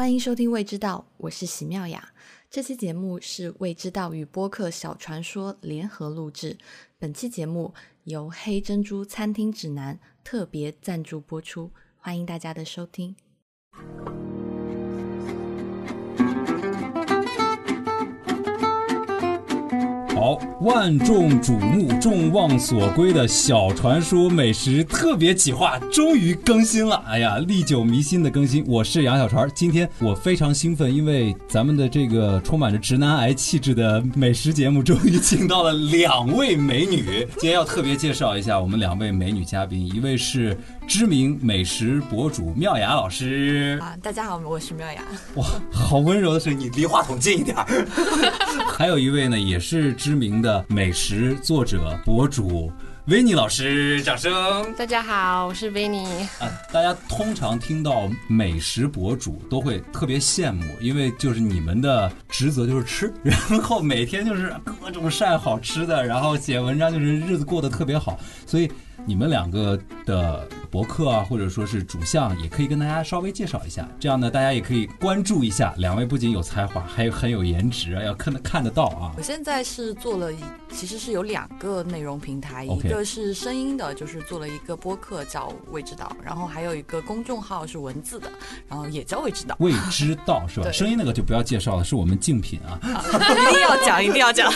欢迎收听《未知道》，我是喜妙雅。这期节目是《未知道》与播客《小传说》联合录制。本期节目由黑珍珠餐厅指南特别赞助播出，欢迎大家的收听。好，万众瞩目、众望所归的小传说美食特别企划终于更新了！哎呀，历久弥新的更新。我是杨小传，今天我非常兴奋，因为咱们的这个充满着直男癌气质的美食节目，终于请到了两位美女。今天要特别介绍一下我们两位美女嘉宾，一位是知名美食博主妙雅老师。啊，大家好，我是妙雅。哇，好温柔的声音，你离话筒近一点。还有一位呢，也是知名的美食作者博主维尼老师，掌声！大家好，我是维尼。啊，大家通常听到美食博主都会特别羡慕，因为就是你们的职责就是吃，然后每天就是各种晒好吃的，然后写文章，就是日子过得特别好，所以。你们两个的博客啊，或者说是主项，也可以跟大家稍微介绍一下。这样呢，大家也可以关注一下。两位不仅有才华，还有很有颜值，要看得看得到啊。我现在是做了，其实是有两个内容平台，一个是声音的，就是做了一个播客叫未知道，然后还有一个公众号是文字的，然后也叫未知道。未知道是吧？声音那个就不要介绍了，是我们竞品啊。一定要讲，一定要讲。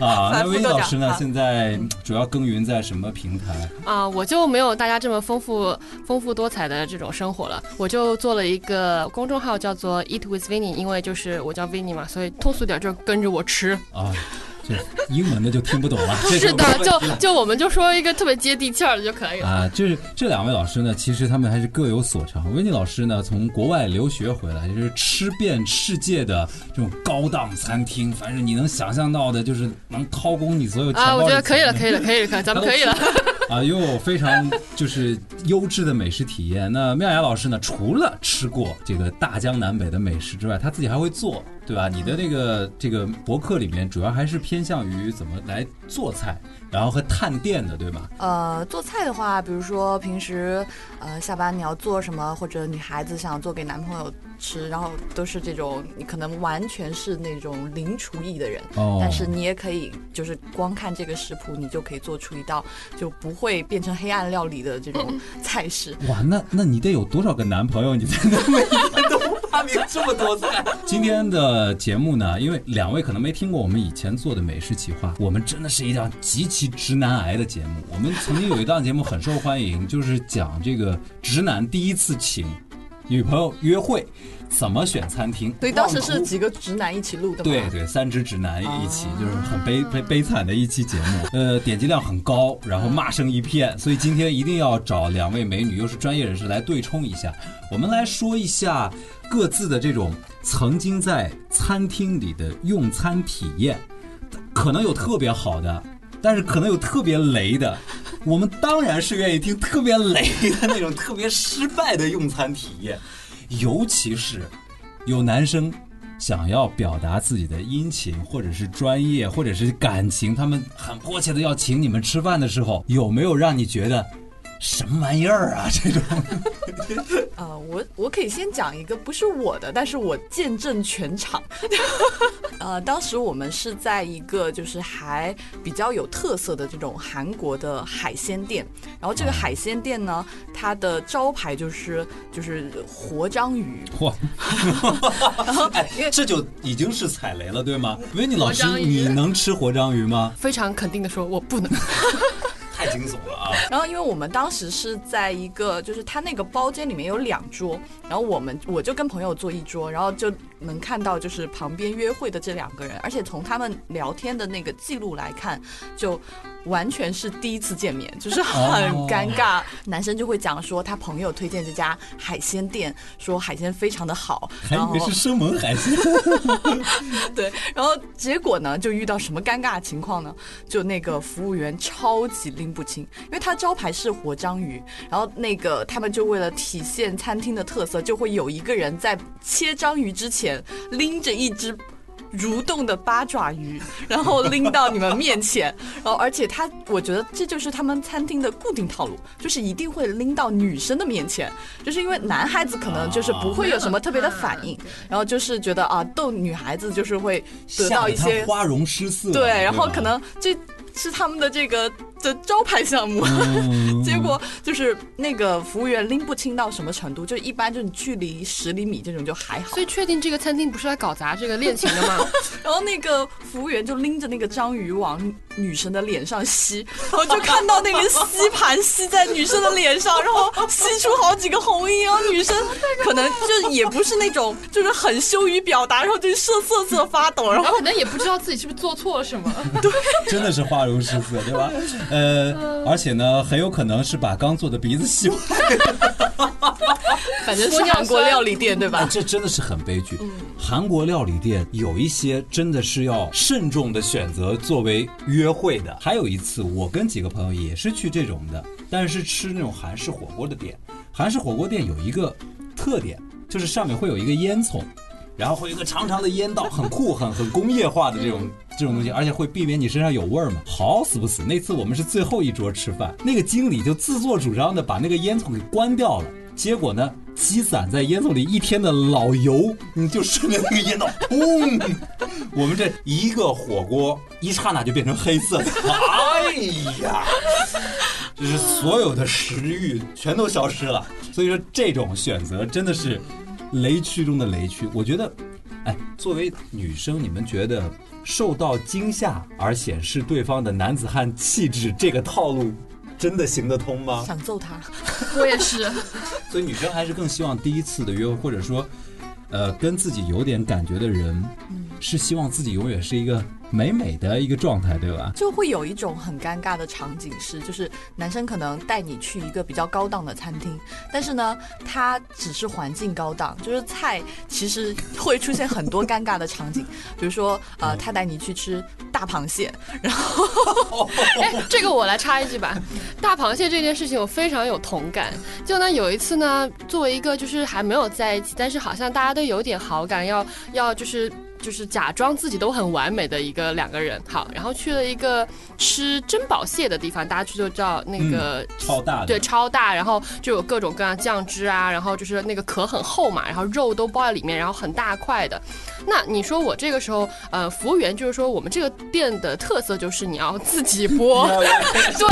啊，那魏老师呢？现在主要耕耘在什么平台？啊，我就没有大家这么丰富、丰富多彩的这种生活了。我就做了一个公众号，叫做 Eat with Vinny，因为就是我叫 Vinny 嘛，所以通俗点就跟着我吃啊。这英文的就听不懂了。是的，就就我们就说一个特别接地气儿的就可以了啊。就是这两位老师呢，其实他们还是各有所长。维尼老师呢，从国外留学回来，就是吃遍世界的这种高档餐厅，反正你能想象到的，就是能掏空你所有钱包啊。我觉得可以了，可以了，可以了，咱们可以了。啊，拥有非常就是优质的美食体验。那妙雅老师呢，除了吃过这个大江南北的美食之外，他自己还会做。对吧？你的那个这个博客里面主要还是偏向于怎么来做菜，然后和探店的，对吗？呃，做菜的话，比如说平时呃下班你要做什么，或者女孩子想做给男朋友吃，然后都是这种你可能完全是那种零厨艺的人，哦，但是你也可以就是光看这个食谱，你就可以做出一道就不会变成黑暗料理的这种菜式。哇，那那你得有多少个男朋友，你才能每天都发明这么多菜？今天的。节目呢，因为两位可能没听过我们以前做的美食企划，我们真的是一档极其直男癌的节目。我们曾经有一档节目很受欢迎，就是讲这个直男第一次请女朋友约会怎么选餐厅。对，当时是几个直男一起录的。对对，三只直男一起，就是很悲悲悲惨的一期节目。呃，点击量很高，然后骂声一片。所以今天一定要找两位美女，又是专业人士来对冲一下。我们来说一下各自的这种。曾经在餐厅里的用餐体验，可能有特别好的，但是可能有特别雷的。我们当然是愿意听特别雷的那种特别失败的用餐体验，尤其是有男生想要表达自己的殷勤，或者是专业，或者是感情，他们很迫切的要请你们吃饭的时候，有没有让你觉得？什么玩意儿啊！这种，啊，我我可以先讲一个不是我的，但是我见证全场。呃，当时我们是在一个就是还比较有特色的这种韩国的海鲜店，然后这个海鲜店呢，它的招牌就是就是活章鱼。嚯！哎，这就已经是踩雷了，对吗？维尼老师，你能吃活章鱼吗？非常肯定的说，我不能。太惊悚了啊！然后，因为我们当时是在一个，就是他那个包间里面有两桌，然后我们我就跟朋友坐一桌，然后就能看到就是旁边约会的这两个人，而且从他们聊天的那个记录来看，就。完全是第一次见面，就是很尴尬。男生就会讲说他朋友推荐这家海鲜店，说海鲜非常的好，还以为是生猛海鲜。对，然后结果呢，就遇到什么尴尬情况呢？就那个服务员超级拎不清，因为他招牌是活章鱼，然后那个他们就为了体现餐厅的特色，就会有一个人在切章鱼之前拎着一只。蠕动的八爪鱼，然后拎到你们面前，然后而且他，我觉得这就是他们餐厅的固定套路，就是一定会拎到女生的面前，就是因为男孩子可能就是不会有什么特别的反应，然后就是觉得啊逗女孩子就是会得到一些花容失色，对，然后可能这是他们的这个。的招牌项目，结果就是那个服务员拎不清到什么程度，就一般就是距离十厘米这种就还好。所以确定这个餐厅不是来搞砸这个恋情的吗？然后那个服务员就拎着那个章鱼往女生的脸上吸，然后就看到那个吸盘吸在女生的脸上，然后吸出好几个红印，然后女生 可能就也不是那种就是很羞于表达，然后就瑟瑟瑟发抖，然后可能也不知道自己是不是做错了什么。对，真的是花容失色，对吧？呃，而且呢，很有可能是把刚做的鼻子吸坏。反正是韩国料理店对吧？这真的是很悲剧。韩国料理店有一些真的是要慎重的选择作为约会的。还有一次，我跟几个朋友也是去这种的，但是吃那种韩式火锅的店。韩式火锅店有一个特点，就是上面会有一个烟囱。然后会有一个长长的烟道，很酷，很很工业化的这种这种东西，而且会避免你身上有味儿嘛。好死不死，那次我们是最后一桌吃饭，那个经理就自作主张的把那个烟囱给关掉了，结果呢，积攒在烟囱里一天的老油，你就顺着那个烟道，砰！我们这一个火锅一刹那就变成黑色的，哎呀，就是所有的食欲全都消失了。所以说这种选择真的是。雷区中的雷区，我觉得，哎，作为女生，你们觉得受到惊吓而显示对方的男子汉气质这个套路，真的行得通吗？想揍他，我也是。所以女生还是更希望第一次的约会，或者说，呃，跟自己有点感觉的人，是希望自己永远是一个。美美的一个状态，对吧？就会有一种很尴尬的场景是，就是男生可能带你去一个比较高档的餐厅，但是呢，他只是环境高档，就是菜其实会出现很多尴尬的场景，比如说 呃，他带你去吃大螃蟹，然后，哎，这个我来插一句吧，大螃蟹这件事情我非常有同感。就呢，有一次呢，作为一个就是还没有在一起，但是好像大家都有点好感，要要就是。就是假装自己都很完美的一个两个人，好，然后去了一个吃珍宝蟹的地方，大家去就叫那个超大，对，超大，然后就有各种各样酱汁啊，然后就是那个壳很厚嘛，然后肉都包在里面，然后很大块的。那你说我这个时候，呃，服务员就是说我们这个店的特色就是你要自己 剥，对，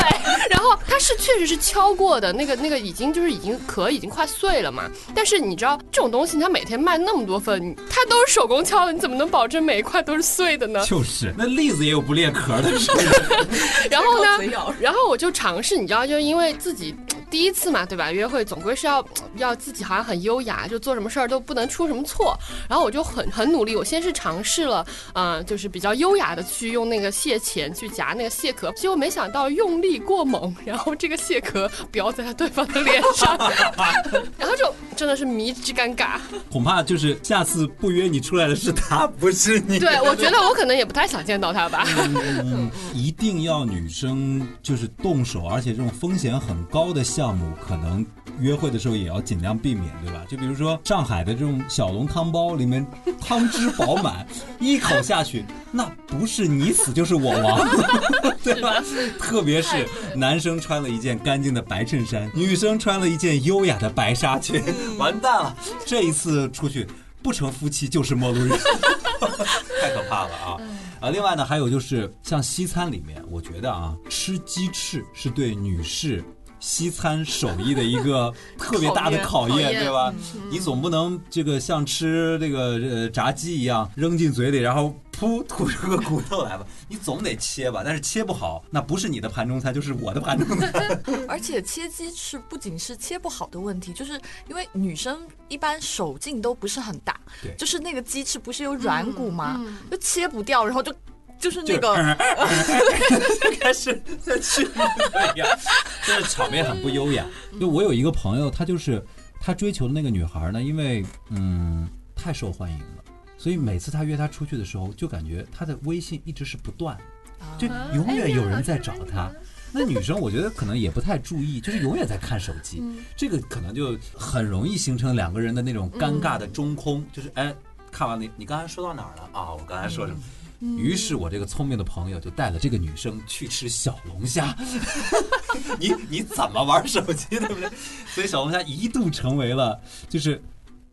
然后它是确实是敲过的，那个那个已经就是已经壳已经快碎了嘛，但是你知道这种东西，它每天卖那么多份，它都是手工敲的，你怎么？能保证每一块都是碎的呢？就是那栗子也有不裂壳的时候。然后呢？然后我就尝试，你知道，就因为自己。第一次嘛，对吧？约会总归是要 要自己好像很优雅，就做什么事儿都不能出什么错。然后我就很很努力，我先是尝试了，嗯，就是比较优雅的去用那个蟹钳去夹那个蟹壳，结果没想到用力过猛，然后这个蟹壳飙在了对方的脸上，然后就真的是迷之尴尬。恐怕就是下次不约你出来的是他，不是你。对，我觉得我可能也不太想见到他吧。一定要女生就是动手，而且这种风险很高的项。项目可能约会的时候也要尽量避免，对吧？就比如说上海的这种小笼汤包，里面汤汁饱满，一口下去，那不是你死就是我亡，对吧？特别是男生穿了一件干净的白衬衫，女生穿了一件优雅的白纱裙，完蛋了！这一次出去不成夫妻就是陌路人，太可怕了啊！啊，另外呢，还有就是像西餐里面，我觉得啊，吃鸡翅是对女士。西餐手艺的一个 特别大的考验，对吧？你总不能这个像吃这个呃炸鸡一样扔进嘴里，然后噗吐出个骨头来吧？你总得切吧？但是切不好，那不是你的盘中餐，就是我的盘中餐。而且切鸡翅不仅是切不好的问题，就是因为女生一般手劲都不是很大，对，就是那个鸡翅不是有软骨吗？就切不掉，然后就。就是那个，开始在去就是场面很不优雅。就我有一个朋友，他就是他追求的那个女孩呢，因为嗯太受欢迎了，所以每次他约她出去的时候，就感觉他的微信一直是不断，就永远有人在找他。那女生我觉得可能也不太注意，就是永远在看手机，这个可能就很容易形成两个人的那种尴尬的中空，就是哎。看完你，你刚才说到哪儿了啊？我刚才说什么？于是我这个聪明的朋友就带了这个女生去吃小龙虾。你你怎么玩手机，对不对？所以小龙虾一度成为了就是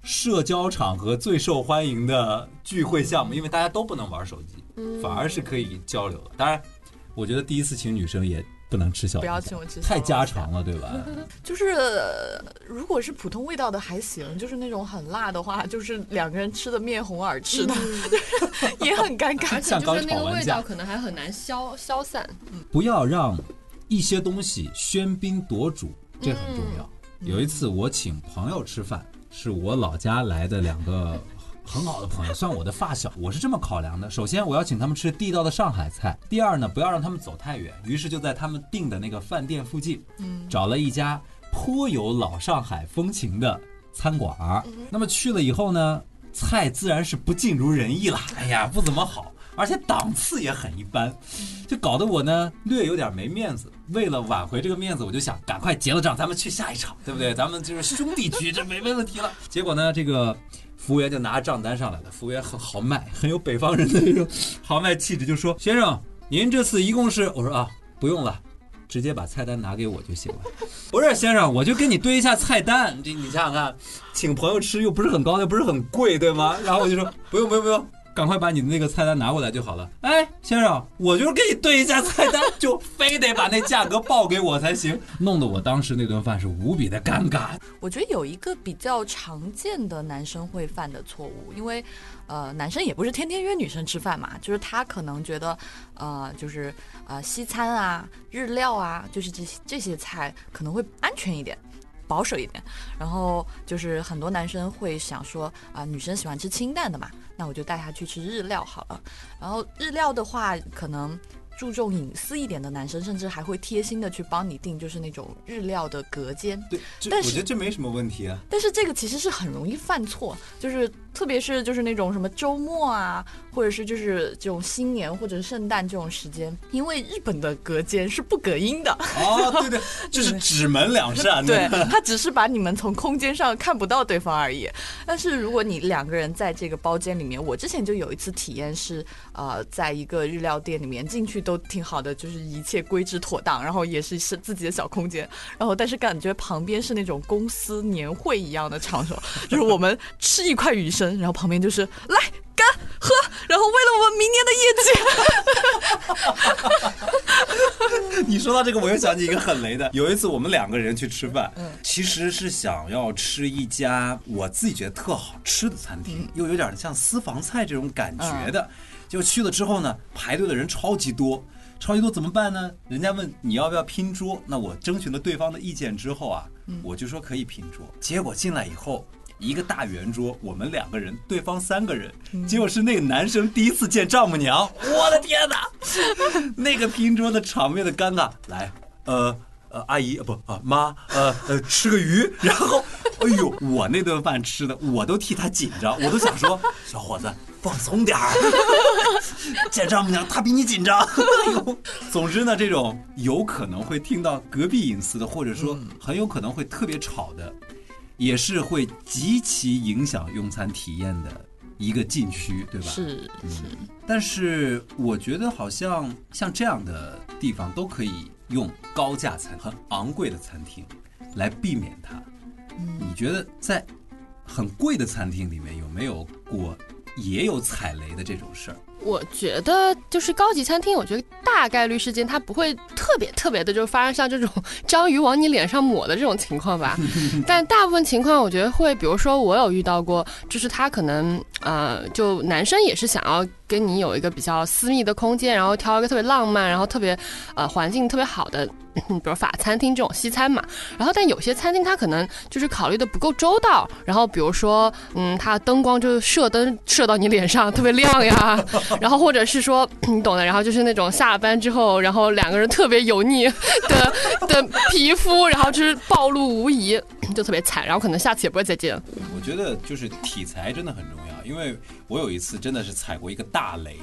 社交场合最受欢迎的聚会项目，因为大家都不能玩手机，反而是可以交流的。当然，我觉得第一次请女生也不能吃小龙虾，不要请我吃小太龙虾家常了，对吧？就是呃如果是普通味道的还行，就是那种很辣的话，就是两个人吃的面红耳赤的，也很尴尬而。且像刚就是那个味道可能还很难消消散。不要让一些东西喧宾夺主，这很重要。有一次我请朋友吃饭，是我老家来的两个很好的朋友，算我的发小。我是这么考量的：首先，我要请他们吃地道的上海菜；第二呢，不要让他们走太远。于是就在他们订的那个饭店附近，找了一家颇有老上海风情的餐馆儿。那么去了以后呢，菜自然是不尽如人意了。哎呀，不怎么好，而且档次也很一般，就搞得我呢略有点没面子。为了挽回这个面子，我就想赶快结了账，咱们去下一场，对不对？咱们就是兄弟局，这没没问题了。结果呢，这个服务员就拿着账单上来了，服务员很豪迈，很有北方人的那种豪迈气质，就说：“先生，您这次一共是……我说啊，不用了。”直接把菜单拿给我就行了。不是先生，我就跟你对一下菜单。这你想想看，请朋友吃又不是很高，又不是很贵，对吗？然后我就说不用不用不用，赶快把你的那个菜单拿过来就好了。哎，先生，我就是给你对一下菜单，就非得把那价格报给我才行，弄得我当时那顿饭是无比的尴尬。我觉得有一个比较常见的男生会犯的错误，因为，呃，男生也不是天天约女生吃饭嘛，就是他可能觉得，呃，就是呃西餐啊、日料啊，就是这些这些菜可能会安全一点。保守一点，然后就是很多男生会想说啊、女生喜欢吃清淡的嘛，那我就带他去吃日料好了。然后日料的话，可能注重隐私一点的男生，甚至还会贴心的去帮你订，就是那种日料的隔间。对，但是我觉得这没什么问题啊。但是这个其实是很容易犯错，就是特别是就是那种什么周末啊，或者是就是这种新年或者是圣诞这种时间，因为日本的隔间是不隔音的，哦，对 对，就是只门两扇。对，他只是把你们从空间上看不到对方而已。但是如果你两个人在这个包间里面，我之前就有一次体验是，呃，在一个日料店里面进去都挺好的，就是一切规制妥当，然后也是是自己的小空间，然后但是感觉旁边是那种公司年会一样的场所，就是我们吃一块鱼生，然后旁边就是来干喝，然后为了我们明年的业绩，你说到这个，我又想起一个很雷的。有一次我们两个人去吃饭，其实是想要吃一家我自己觉得特好吃的餐厅，又有点像私房菜这种感觉的。结果去了之后呢，排队的人超级多，超级多怎么办呢？人家问你要不要拼桌，那我征询了对方的意见之后啊，我就说可以拼桌。结果进来以后。一个大圆桌，我们两个人，对方三个人，结果是那个男生第一次见丈母娘，我的天哪！那个拼桌的场面的尴尬，来，呃阿姨，不啊妈，呃呃，吃个鱼，然后，哎呦，我那顿饭吃的，我都替他紧张，我都想说，小伙子放松点儿，见丈母娘她比你紧张。哎呦，总之呢，这种有可能会听到隔壁隐私的，或者说很有可能会特别吵的，也是会极其影响用餐体验的一个禁区，对吧？是是，但是我觉得好像像这样的地方都可以用高价餐、很昂贵的餐厅来避免它。你觉得在很贵的餐厅里面有没有过也有踩雷的这种事儿？我觉得就是高级餐厅，我觉得大概率事件它不会特别特别的，就是发生像这种章鱼往你脸上抹的这种情况吧。但大部分情况，我觉得会，比如说我有遇到过，就是他可能呃，就男生也是想要跟你有一个比较私密的空间，然后挑一个特别浪漫，然后特别呃环境特别好的，比如法餐厅这种西餐嘛。然后但有些餐厅它可能就是考虑的不够周到，然后比如说嗯，它灯光就射灯射到你脸上特别亮呀。然后或者是说，你懂的，然后就是那种下了班之后，然后两个人特别油腻 的的皮肤，然后就是暴露无遗，就特别惨，然后可能下次也不会再见。我觉得就是体裁真的很重要，因为我有一次真的是踩过一个大雷，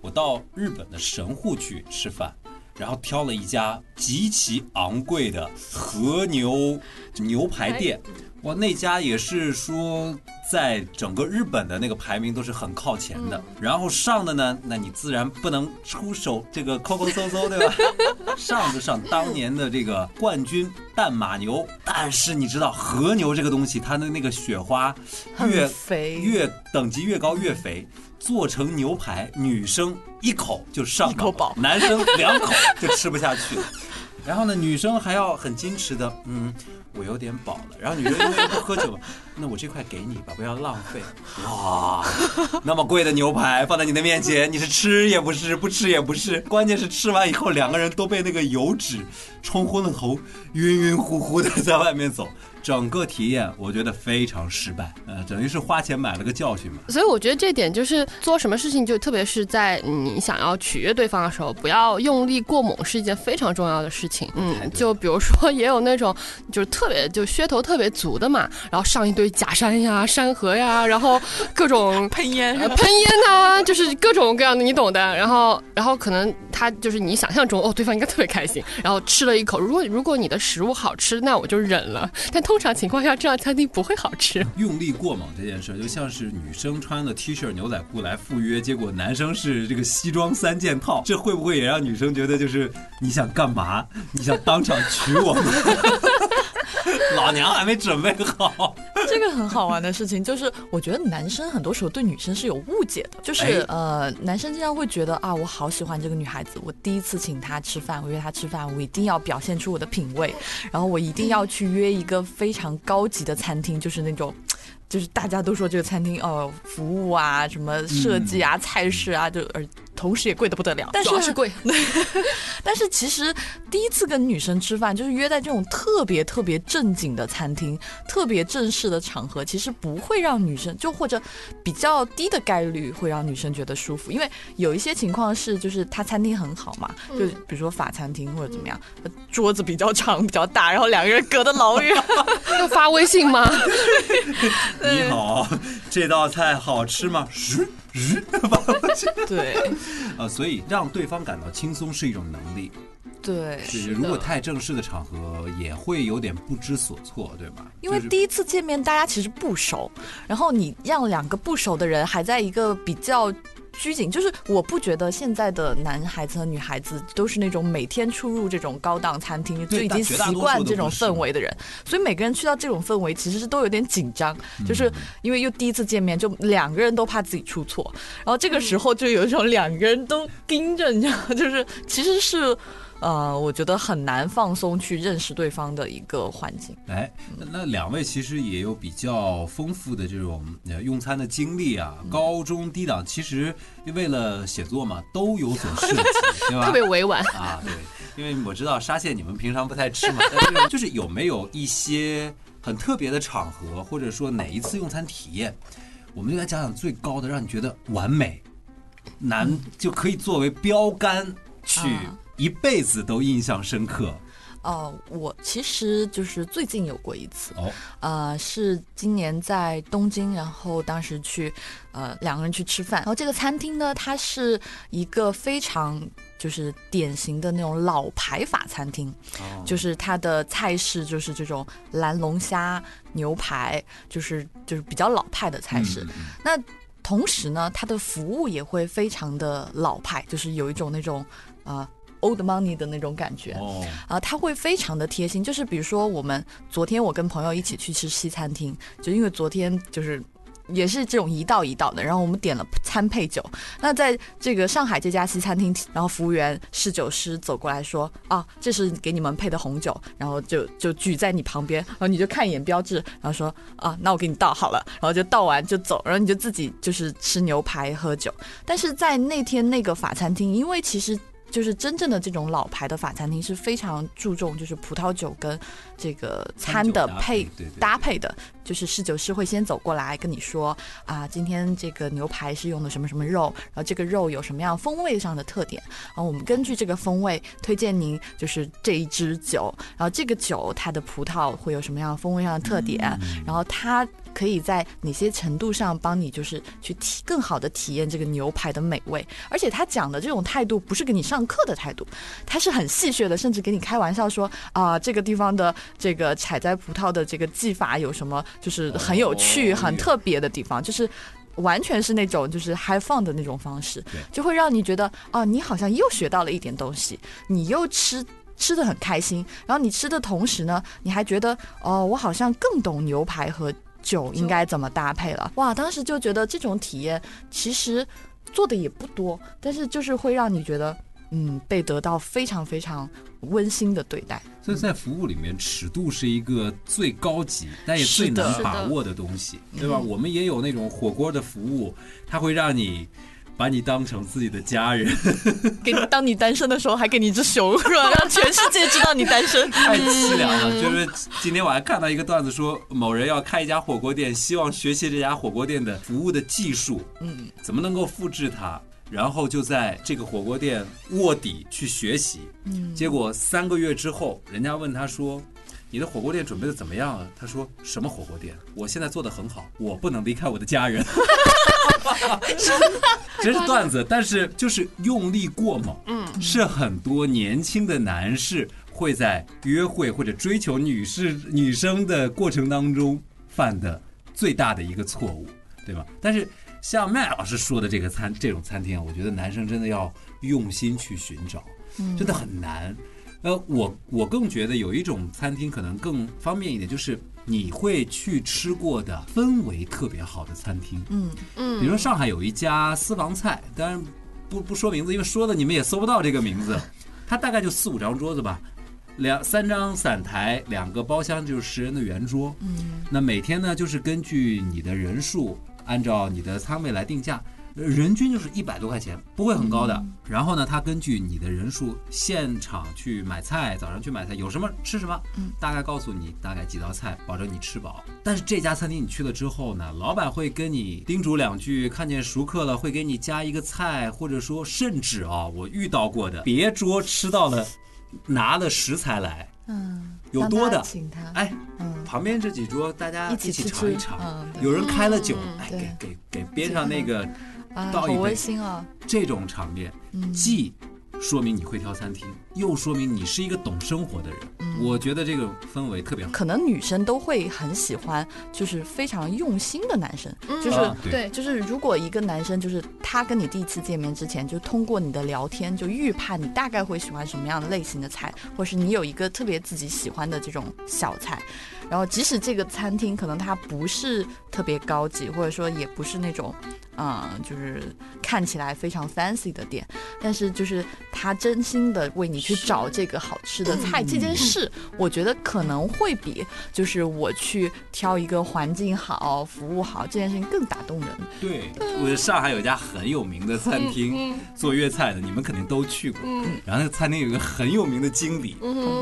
我到日本的神户去吃饭。然后挑了一家极其昂贵的和牛牛排店，哇，那家也是说在整个日本的那个排名都是很靠前的。然后上的呢，那你自然不能出手这个抠抠搜搜，对吧？上就上当年的这个冠军淡马牛，但是你知道和牛这个东西，它的那个雪花越肥越等级越高越肥。做成牛排，女生一口就上一口饱男生两口就吃不下去了。然后呢，女生还要很矜持的，嗯，我有点饱了。然后女生因为不喝酒，那我这块给你吧，不要浪费。哇，那么贵的牛排放在你的面前，你是吃也不是，不吃也不是，关键是吃完以后两个人都被那个油脂冲昏了头，晕晕乎乎的在外面走。整个体验我觉得非常失败，呃，等于是花钱买了个教训嘛。所以我觉得这点就是做什么事情，就特别是在你想要取悦对方的时候，不要用力过猛，是一件非常重要的事情。嗯，就比如说也有那种就是特别就噱头特别足的嘛，然后上一堆假山呀、山河呀，然后各种 喷烟呃喷烟呐、就是各种各样的，你懂的。然后然后可能他就是你想象中哦，对方应该特别开心，然后吃了一口。如果如果你的食物好吃，那我就忍了。但通通常情况下，这样餐厅不会好吃。用力过猛这件事，就像是女生穿的 T 恤、牛仔裤来赴约，结果男生是这个西装三件套，这会不会也让女生觉得就是你想干嘛？你想当场娶我吗？老娘还没准备好。这个很好玩的事情 就是，我觉得男生很多时候对女生是有误解的，就是、哎呃，男生经常会觉得啊，我好喜欢这个女孩子，我第一次请她吃饭，我约她吃饭，我一定要表现出我的品味，然后我一定要去约一个非常高级的餐厅，就是那种。就是大家都说这个餐厅哦，服务啊，什么设计啊、菜式啊，就而同时也贵的不得了。但是主要是贵，但是其实第一次跟女生吃饭，就是约在这种特别特别正经的餐厅、特别正式的场合，其实不会让女生就或者比较低的概率会让女生觉得舒服，因为有一些情况是，就是他餐厅很好嘛，就比如说法餐厅或者怎么样，桌子比较长比较大，然后两个人隔得老远，要发微信吗？你好，这道菜好吃吗？对呃，所以让对方感到轻松是一种能力。对。是如果太正式的场合，也会有点不知所措，对吧？因为第一次见面，大家其实不熟，然后你让两个不熟的人还在一个比较拘谨，就是我不觉得现在的男孩子和女孩子都是那种每天出入这种高档餐厅就已经习惯这种氛围的人，所以每个人去到这种氛围其实是都有点紧张，嗯就是因为又第一次见面，就两个人都怕自己出错，然后这个时候就有一种两个人都盯着，你知道，就是其实是。呃，我觉得很难放松去认识对方的一个环境。哎，那那两位其实也有比较丰富的这种呃用餐的经历啊，高中低档其实为了写作嘛，都有所涉及，对吧？特别委婉。啊，对，因为我知道沙县你们平常不太吃嘛，但是就是有没有一些很特别的场合，或者说哪一次用餐体验，我们就来讲讲最高的，让你觉得完美，难就可以作为标杆去啊一辈子都印象深刻。哦、我其实就是最近有过一次，哦，呃，是今年在东京，然后当时去，呃，两个人去吃饭，然后这个餐厅呢，它是一个非常就是典型的那种老牌法餐厅，哦。就是它的菜式就是这种蓝龙虾牛排，就是就是比较老派的菜式。那同时呢，它的服务也会非常的老派，就是有一种那种呃 old money 的那种感觉。哦，啊，他会非常的贴心，就是比如说我们昨天我跟朋友一起去吃西餐厅，就因为昨天就是。也是这种一道一道的，然后我们点了餐配酒。那在这个上海这家西餐厅，然后服务员侍酒师走过来说：“啊，这是给你们配的红酒。”然后就就举在你旁边，然后你就看一眼标志，然后说：“啊，那我给你倒好了。”然后就倒完就走，然后你就自己就是吃牛排喝酒。但是在那天那个法餐厅，因为其实就是真正的这种老牌的法餐厅是非常注重就是葡萄酒跟这个餐的配搭配的，就是侍酒师会先走过来跟你说啊，今天这个牛排是用的什么什么肉，然后这个肉有什么样风味上的特点，然后我们根据这个风味推荐您就是这一支酒，然后这个酒它的葡萄会有什么样风味上的特点，然后它可以在哪些程度上帮你就是去体更好的体验这个牛排的美味，而且他讲的这种态度不是给你上课的态度，他是很戏谑的，甚至给你开玩笑说啊、这个地方的这个采摘葡萄的这个技法有什么就是很有趣、哦很特别的地方，就是。完全是那种就是 have fun 的那种方式，就会让你觉得啊，你好像又学到了一点东西，你又吃吃的很开心，然后你吃的同时呢，你还觉得哦，我好像更懂牛排和酒应该怎么搭配了。哇，当时就觉得这种体验其实做的也不多，但是就是会让你觉得嗯，被得到非常非常温馨的对待。所以在服务里面，尺度是一个最高级，但也最难把握的东西，对吧？我们也有那种火锅的服务，它会让你把你当成自己的家人，给你当你单身的时候，还给你一只熊，是吧？让全世界知道你单身。太凄凉了。就是今天我还看到一个段子说，某人要开一家火锅店，希望学习这家火锅店的服务的技术，嗯，怎么能够复制它。然后就在这个火锅店卧底去学习，嗯结果三个月之后，人家问他说：“你的火锅店准备的怎么样啊？”他说：“什么火锅店？我现在做的很好，我不能离开我的家人。” 真是段子，但是就是用力过猛，嗯，是很多年轻的男士会在约会或者追求女士女生的过程当中犯的最大的一个错误，对吧？但是像麦老师说的这个餐这种餐厅啊，我觉得男生真的要用心去寻找，真的很难。呃，我我更觉得有一种餐厅可能更方便一点，就是你会去吃过的氛围特别好的餐厅。嗯嗯，比如说上海有一家私房菜，当然不不说名字，因为说的你们也搜不到这个名字。它大概就四五张桌子吧，两三张散台，两个包厢就是十人的圆桌。嗯那每天呢，就是根据你的人数，按照你的仓位来定价，呃人均就是一百多块钱，不会很高的。然后呢，他根据你的人数，现场去买菜，早上去买菜，有什么吃什么，大概告诉你大概几道菜，保证你吃饱。但是这家餐厅你去了之后呢，老板会跟你叮嘱两句，看见熟客了会给你加一个菜，或者说甚至啊，我遇到过的，别桌吃到了，拿了食材来，嗯，有多的哎，嗯，旁边这几桌大家一起尝一尝，有人开了酒，哎，给给给边上那个 啊，倒一杯。好温馨啊，这种场面，嗯。既说明你会挑餐厅，又说明你是一个懂生活的人。嗯我觉得这个氛围特别好。可能女生都会很喜欢，就是非常用心的男生，就是。对，就是如果一个男生就是他跟你第一次见面之前，就通过你的聊天就预判你大概会喜欢什么样的类型的菜，或是你有一个特别自己喜欢的这种小菜，然后即使这个餐厅可能它不是特别高级，或者说也不是那种，嗯，就是看起来非常 fancy 的店，但是就是他真心的为你去找这个好吃的菜这件事，我觉得可能会比就是我去挑一个环境好、服务好这件事情更打动人。对，我上海有一家很有名的餐厅，做粤菜的，你们肯定都去过。然后那个餐厅有一个很有名的经理，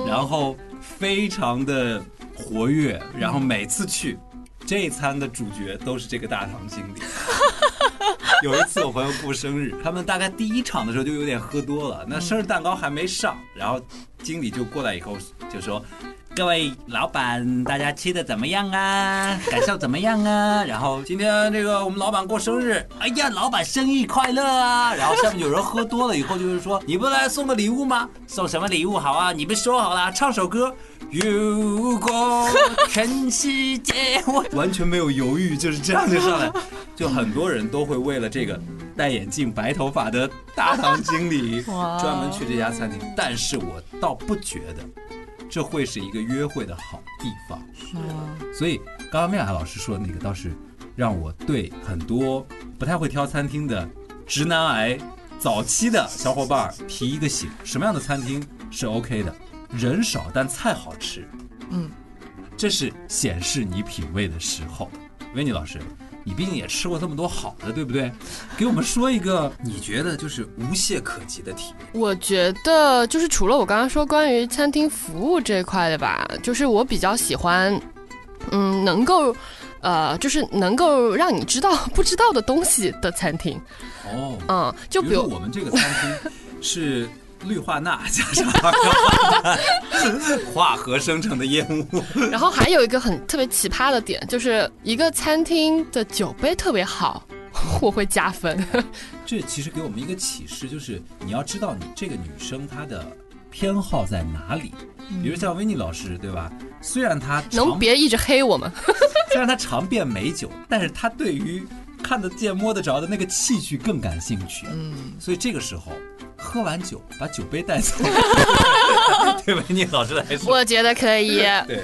然后非常的活跃，然后每次去，这一餐的主角都是这个大堂经理。有一次我朋友过生日，他们大概第一场的时候就有点喝多了，那生日蛋糕还没上，然后经理就过来以后就说。各位老板，大家吃的怎么样啊？感受怎么样啊？然后今天这个我们老板过生日，哎呀，老板生日快乐啊！然后下面有人喝多了以后就是说，你不来送个礼物吗？送什么礼物好啊？你们说好了，唱首歌。如果全世界我 完全没有犹豫，就是这样就上来，就很多人都会为了这个戴眼镜、白头发的大堂经理 专门去这家餐厅，但是我倒不觉得这会是一个约会的好地方。是啊，所以刚刚妙雅老师说的那个倒是让我对很多不太会挑餐厅的直男癌早期的小伙伴儿提一个醒：什么样的餐厅是 OK 的？人少但菜好吃，嗯，这是显示你品味的时候。维尼老师，你毕竟也吃过这么多好的，对不对？给我们说一个你觉得就是无懈可击的体验。我觉得就是除了我刚刚说关于餐厅服务这一块的吧，就是我比较喜欢，嗯，能够，呃，就是能够让你知道不知道的东西的餐厅。哦，嗯，就比如比如我们这个餐厅是氯化钠 加上化合生成的烟雾。然后还有一个很特别奇葩的点，就是一个餐厅的酒杯特别好，我会加分。这其实给我们一个启示，就是你要知道你这个女生她的偏好在哪里。比如像维尼老师，对吧？虽然她能别一直黑我们？虽然他尝遍美酒，但是他对于看得见摸得着的那个器具更感兴趣。嗯，所以这个时候，喝完酒把酒杯带走，对吧？你老师来说，我觉得可以。对，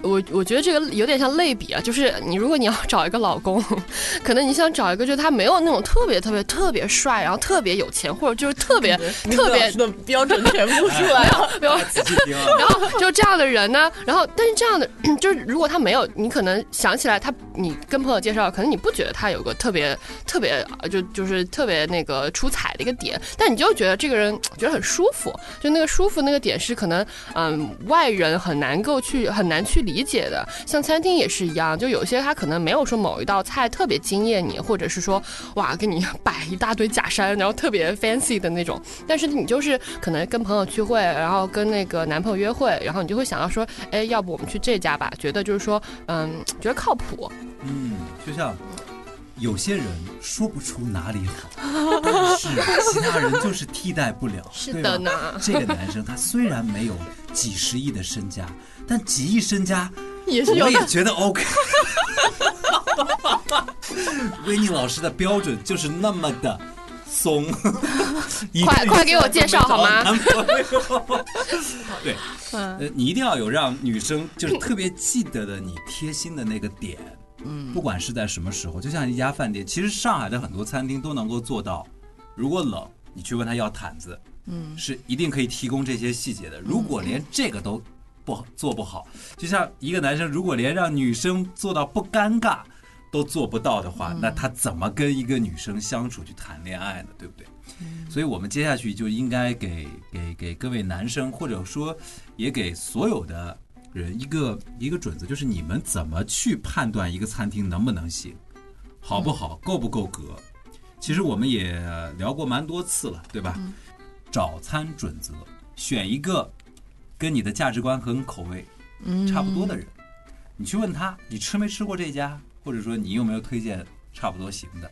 我我觉得这个有点像类比啊，就是你如果你要找一个老公，可能你想找一个就是他没有那种特别特别特别帅，然后特别有钱，或者就是特别 特别的标准全部出来了。没有，仔细听啊。然后就这样的人呢，然后但是这样的 就是如果他没有，你可能想起来他，你跟朋友介绍，可能你不觉得他有个特别特别就就是特别那个出彩的一个点，但你就觉得这个人觉得很舒服，就那个舒服那个点是可能嗯外人很难够去很难去理解的。像餐厅也是一样，就有些他可能没有说某一道菜特别惊艳你，或者是说哇给你摆一大堆假山，然后特别 fancy 的那种，但是你就是可能跟朋友聚会，然后跟那个男朋友约会，然后你就会想到说，哎，要不我们去这家吧？觉得就是说，嗯，觉得靠谱。嗯，就像有些人说不出哪里好，但是其他人就是替代不了。是的呢。这个男生他虽然没有几十亿的身家，但几亿身家也是有我也觉得 OK。维尼老师的标准就是那么的松，快快给我介绍好吗？男朋友。对，呃，你一定要有让女生就是特别记得的你贴心的那个点。嗯，不管是在什么时候，就像一家饭店，其实上海的很多餐厅都能够做到。如果冷，你去问他要毯子，嗯，是一定可以提供这些细节的。如果连这个都不好做不好，就像一个男生如果连让女生做到不尴尬都做不到的话，那他怎么跟一个女生相处去谈恋爱呢？对不对？所以我们接下去就应该给给给各位男生，或者说也给所有的人一个一个准则，就是你们怎么去判断一个餐厅能不能行，好不好，够不够格。其实我们也聊过蛮多次了，对吧？早餐准则，选一个跟你的价值观和口味差不多的人，你去问他，你吃没吃过这家，或者说你有没有推荐差不多行的，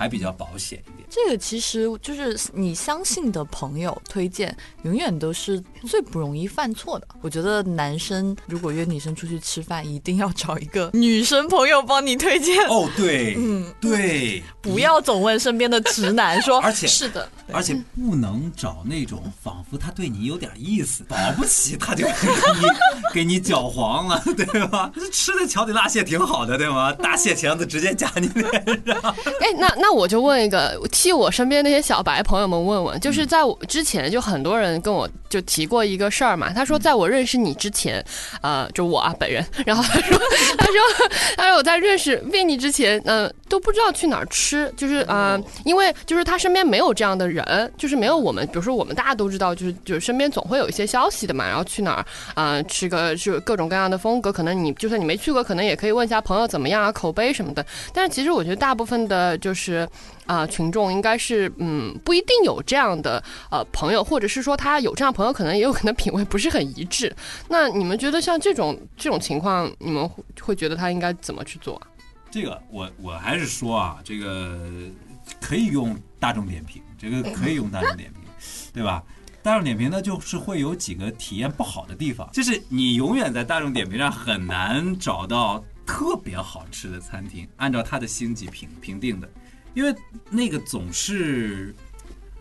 还比较保险一点。这个其实就是你相信的朋友推荐，永远都是最不容易犯错的。我觉得男生如果约女生出去吃饭，一定要找一个女生朋友帮你推荐，哦，对，嗯，对，不要总问身边的直男说。而且是的，而且不能找那种仿佛他对你有点意思，保不齐他就给你 给你搅黄了，对吧？吃的桥底辣蟹挺好的，对吗？大蟹钳子直接夹你脸上。哎，那那我就问一个，替我身边那些小白朋友们问问，就是在我之前就很多人跟我就提过一个事儿嘛，他说在我认识你之前，呃，就我啊本人，然后他说他说他说我在认识 i n 之前，嗯、都不知道去哪儿吃，就是呃，因为就是他身边没有这样的人，人就是没有我们，比如说我们大家都知道，就是就是身边总会有一些消息的嘛，然后去哪儿，呃，吃个就各种各样的风格，可能你就算你没去过，可能也可以问一下朋友怎么样啊，口碑什么的。但是其实我觉得大部分的就是啊、群众应该是嗯不一定有这样的呃朋友，或者是说他有这样朋友，可能也有可能品味不是很一致。那你们觉得像这种这种情况，你们会会觉得他应该怎么去做？这个我我还是说啊，这个可以用大众点评，这个可以用大众点评，对吧？大众点评呢，就是会有几个体验不好的地方，就是你永远在大众点评上很难找到特别好吃的餐厅，按照它的星级评评定的，因为那个总是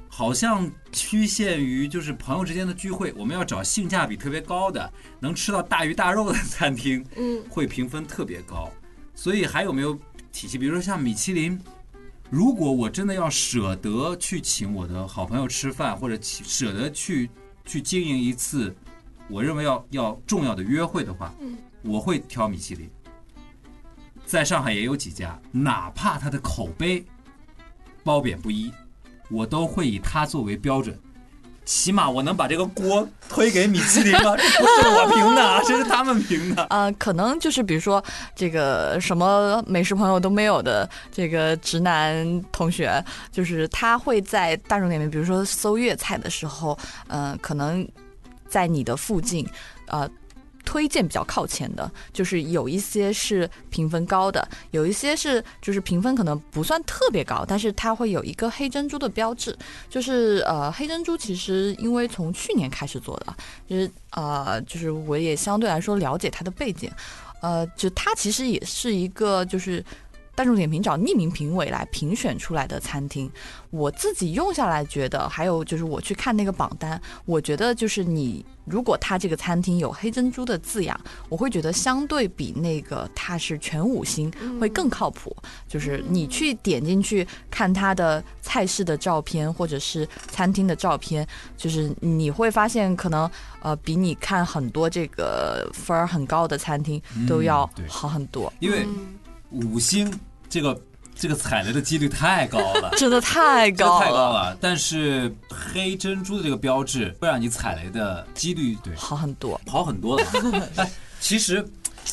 好像局限于就是朋友之间的聚会，我们要找性价比特别高的，能吃到大鱼大肉的餐厅，嗯，会评分特别高。所以还有没有体系？比如说像米其林，如果我真的要舍得去请我的好朋友吃饭，或者舍得去去经营一次我认为要要重要的约会的话，我会挑米其林。在上海也有几家，哪怕它的口碑褒贬不一，我都会以它作为标准。起码我能把这个锅推给米其林吗？这不是我评的啊，这是他们评的。呃，可能就是比如说这个什么美食朋友都没有的这个直男同学，就是他会在大众点评，比如说搜粤菜的时候，呃，可能在你的附近，呃。推荐比较靠前的，就是有一些是评分高的，有一些是就是评分可能不算特别高，但是它会有一个黑珍珠的标志。就是呃，黑珍珠其实因为从去年开始做的，就是呃，就是我也相对来说了解它的背景。呃，就它其实也是一个就是。大众点评找匿名评委来评选出来的餐厅，我自己用下来觉得，还有就是我去看那个榜单，我觉得就是你如果它这个餐厅有黑珍珠的字样，我会觉得相对比那个它是全五星会更靠谱。就是你去点进去看它的菜式的照片或者是餐厅的照片，就是你会发现可能呃比你看很多这个分儿很高的餐厅都要好很多。因为嗯五星这个这个踩雷的几率太高了。真的太这高太高了，但是黑珍珠的这个标志会让你踩雷的几率对好很多。好很多了。哎，其实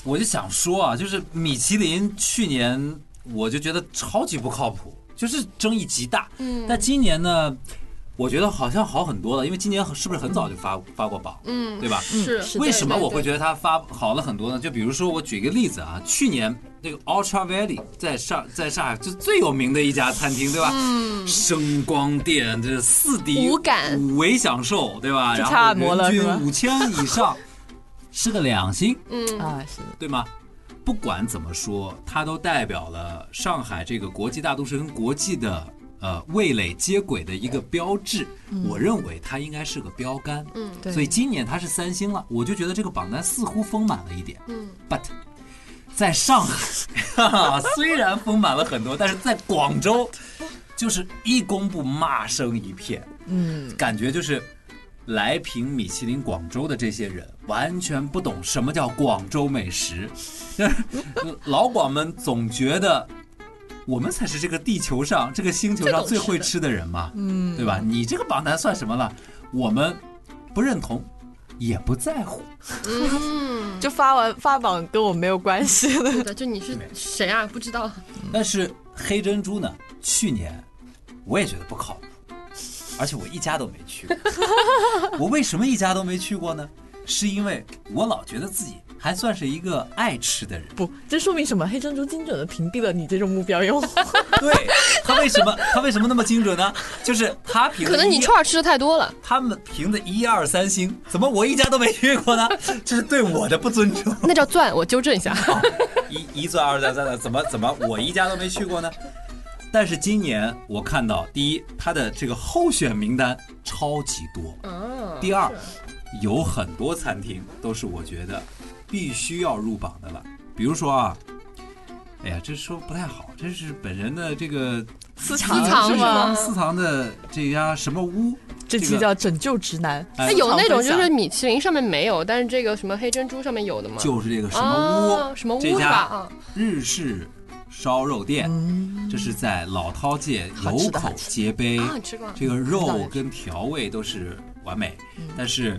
我就想说啊，就是米其林去年我就觉得超级不靠谱，就是争议极大。嗯但今年呢，我觉得好像好很多了，因为今年是不是很早就发发过榜，嗯对吧？是是为什么我会觉得得它发好了很多呢？就比如说，我举一个例子啊，去年那个 Ultra Valley 在上在上海就最有名的一家餐厅，对吧？嗯声光电这四 D 五感五维享受，对吧？然就差按后人均五千以上，是个两星，嗯啊，是的对吗？不管怎么说，它都代表了上海这个国际大都市跟国际的呃味蕾接轨的一个标志。我认为它应该是个标杆。嗯对，所以今年它是三星了，我就觉得这个榜单似乎丰满了一点。嗯 But 在上海，虽然丰满了很多，但是在广州，就是一公布骂声一片，嗯，感觉就是来评米其林广州的这些人完全不懂什么叫广州美食，就是 老广们总觉得。我们才是这个地球上、这个星球上最会吃的人嘛，嗯，对吧？你这个榜单算什么了？我们不认同，也不在乎。嗯，就发完发榜跟我没有关系了。对的，就你是谁啊？不知道。但是黑珍珠呢，去年我也觉得不靠谱，而且我一家都没去过。我为什么一家都没去过呢？是因为我老觉得自己还算是一个爱吃的人。不，这说明什么？黑珍珠精准的屏蔽了你这种目标用户。对他为什么他为什么那么精准呢？就是他评的可能你串儿吃的太多了。他们评的一二三星，怎么我一家都没去过呢？这是对我的不尊重。那叫钻，我纠正一下。一一钻二钻三钻，怎么怎么我一家都没去过呢？但是今年我看到，第一，他的这个候选名单超级多；哦第二，有很多餐厅都是我觉得必须要入榜的了。比如说啊，哎呀，这说不太好，这是本人的这个私藏藏吗私藏的这家什么屋？这期叫拯救直男。哎那有那种就是米其林上面没有，但是这个什么黑珍珠上面有的吗？就是这个什么屋？哦什么屋是吧？这家啊，日式烧肉店，嗯，这是在老饕界有口皆碑。这个肉跟调味都是完美，嗯但是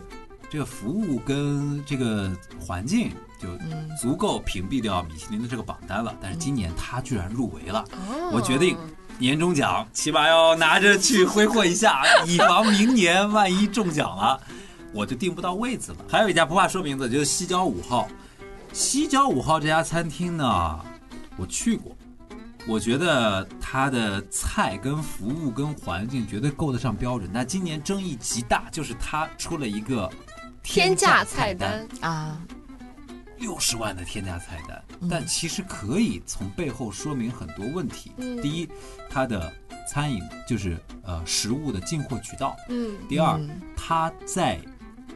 这个服务跟这个环境就嗯足够屏蔽掉米其林的这个榜单了。但是今年它居然入围了，哦我决定年终奖起码要拿着去挥霍一下，以防明年万一中奖了，我就订不到位子了。还有一家不怕说名字，就是西郊五号。西郊五号这家餐厅呢，我去过，我觉得它的菜跟服务跟环境绝对够得上标准。但今年争议极大，就是它出了一个天价菜菜单，啊，六十万的天价菜单，嗯。但其实可以从背后说明很多问题。嗯。第一，它的餐饮就是呃食物的进货渠道；嗯。第二嗯，它在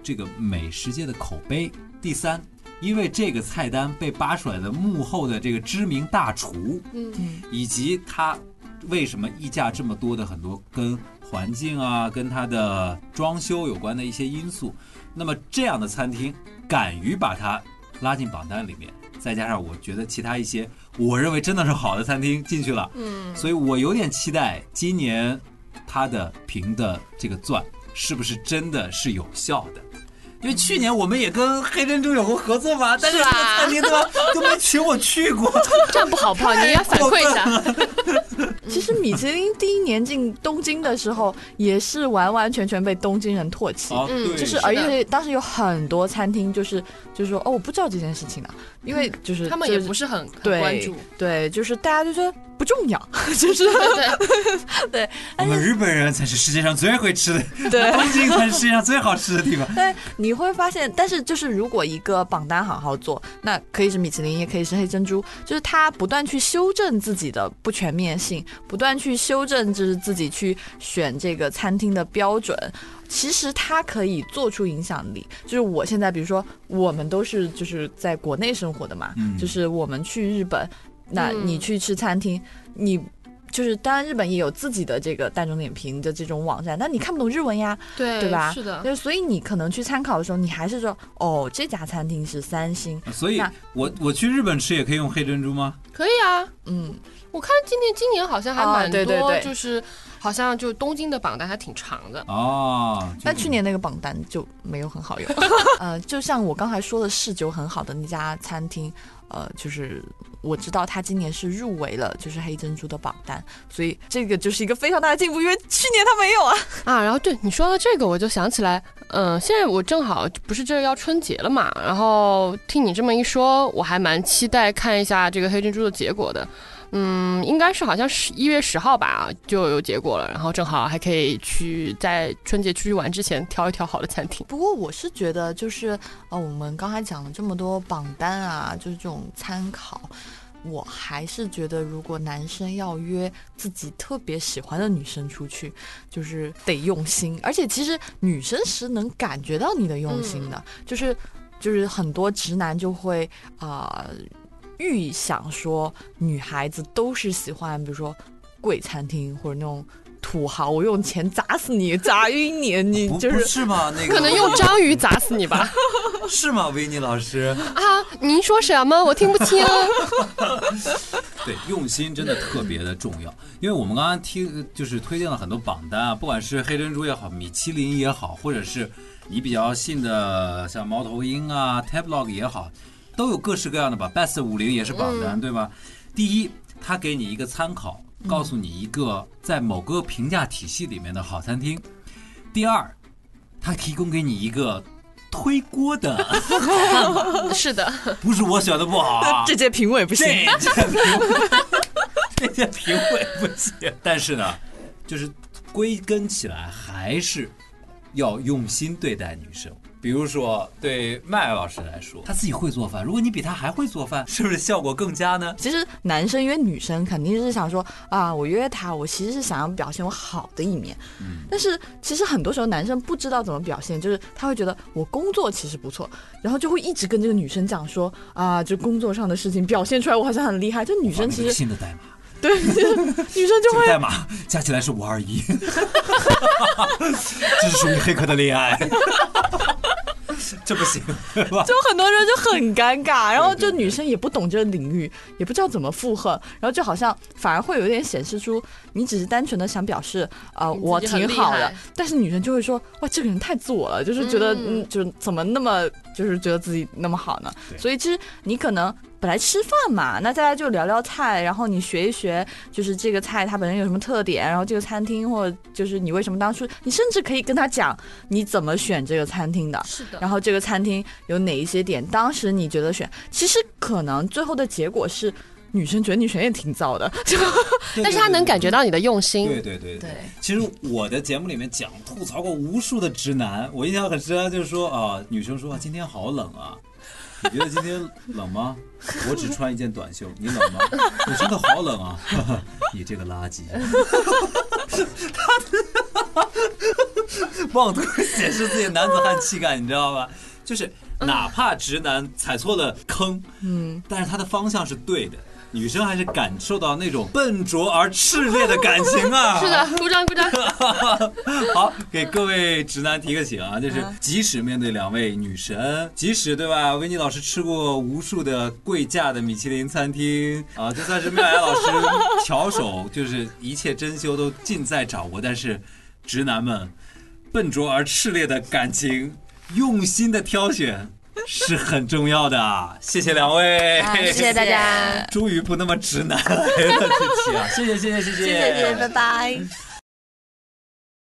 这个美食界的口碑；第三，因为这个菜单被扒出来的幕后的这个知名大厨，嗯。以及它为什么溢价这么多的很多跟环境啊、跟它的装修有关的一些因素，那么这样的餐厅敢于把它拉进榜单里面，再加上我觉得其他一些我认为真的是好的餐厅进去了，嗯，所以我有点期待今年它的评的这个钻是不是真的是有效的。因为去年我们也跟黑珍珠有过合作嘛，但是这个餐厅都 都没请我去过，这样不好不好，你也要反馈一下。其实米其林第一年进东京的时候，也是完完全全被东京人唾弃。啊，嗯，就是，而且当时有很多餐厅，就是就是说，哦，我不知道这件事情的，因为就是他们也不是很很关注，对，就是大家就说不重要，就是对，我们日本人才是世界上最会吃的，对。东京才是世界上最好吃的地方。但你你会发现，但是就是如果一个榜单好好做，那可以是米其林，也可以是黑珍珠，就是他不断去修正自己的不全面性，不断去修正就是自己去选这个餐厅的标准。其实它可以做出影响力，就是我现在，比如说我们都是就是在国内生活的嘛，就是我们去日本，那你去吃餐厅，你就是当然日本也有自己的这个大众点评的这种网站，但你看不懂日文呀，对对吧是的，就所以你可能去参考的时候，你还是说哦，这家餐厅是三星，所以我我去日本吃也可以用黑珍珠吗？可以啊。嗯，我看今年今年好像还哦蛮多，对对对就是好像就东京的榜单还挺长的。哦，但去年那个榜单就没有很好用。呃，就像我刚才说的试酒很好的那家餐厅，呃，就是我知道他今年是入围了，就是黑珍珠的榜单，所以这个就是一个非常大的进步，因为去年他没有啊。啊，然后对你说到这个，我就想起来，嗯、现在我正好不是这要春节了嘛，然后听你这么一说，我还蛮期待看一下这个黑珍珠的结果的。嗯，应该是好像是一月十号吧就有结果了，然后正好还可以去在春节出去玩之前挑一挑好的餐厅。不过我是觉得，就是呃，我们刚才讲了这么多榜单啊，就是这种参考。我还是觉得，如果男生要约自己特别喜欢的女生出去，就是得用心，而且其实女生是能感觉到你的用心的，就是就是很多直男就会啊、预想说女孩子都是喜欢，比如说贵餐厅或者那种土豪，我用钱砸死你，砸晕你，你 就是是吗？那个可能用章鱼砸死你吧？是吗？维尼老师，啊，您说什么？我听不清。对，用心真的特别的重要，因为我们刚刚听就是推荐了很多榜单啊，不管是黑珍珠也好，米其林也好，或者是你比较信的像猫头鹰啊、Tablog 也好，都有各式各样的吧。Best 五零也是榜单，对吧？第一，它给你一个参考，告诉你一个在某个评价体系里面的好餐厅；第二，它提供给你一个推锅的，是的，不是我选的不好啊，这届评委不行。这届评委，这届评委不行。但是呢，就是归根起来还是要用心对待女生。比如说，对麦老师来说，他自己会做饭，如果你比他还会做饭，是不是效果更佳呢？其实男生约女生肯定是想说啊，我约她，我其实是想要表现我好的一面。嗯但是其实很多时候男生不知道怎么表现，就是他会觉得我工作其实不错，然后就会一直跟这个女生讲说啊，就工作上的事情表现出来我好像很厉害。这女生其实新的代码，对，就是女生就会这代码加起来是五二一，这是属于黑客的恋爱，这不行？就很多人就很尴尬，然后就女生也不懂这个领域，也不知道怎么附和，然后就好像反而会有点显示出你只是单纯的想表示啊、我挺好的，但是女生就会说哇这个人太自我了，就是觉得嗯嗯就怎么那么就是觉得自己那么好呢？所以其实你可能本来吃饭嘛，那大家就聊聊菜，然后你学一学就是这个菜它本身有什么特点，然后这个餐厅或者就是你为什么当初，你甚至可以跟他讲你怎么选这个餐厅的。是的。然后这个餐厅有哪一些点，当时你觉得选，其实可能最后的结果是女生觉得你选也挺早的，就但是他能感觉到你的用心。对对对对其实我的节目里面讲吐槽过无数的直男，我印象很深，就是说啊、女生说、啊、今天好冷啊，你觉得今天冷吗？我只穿一件短袖，你冷吗？我真的好冷啊！你这个垃圾，他妄图显示自己男子汉气概，你知道吧？就是哪怕直男踩错了坑，嗯，但是他的方向是对的。女生还是感受到那种笨拙而炽烈的感情啊！是的，鼓掌鼓掌。好，给各位直男提个醒啊，就是嗯即使面对两位女神，即使对吧，维尼老师吃过无数的贵价的米其林餐厅啊，就算是妙雅老师巧手，就是一切珍馐都尽在掌握，但是直男们笨拙而炽烈的感情，用心的挑选。是很重要的，谢谢两位，谢谢大家，终于不那么直男了，谢谢，谢谢，谢谢，谢谢，拜拜。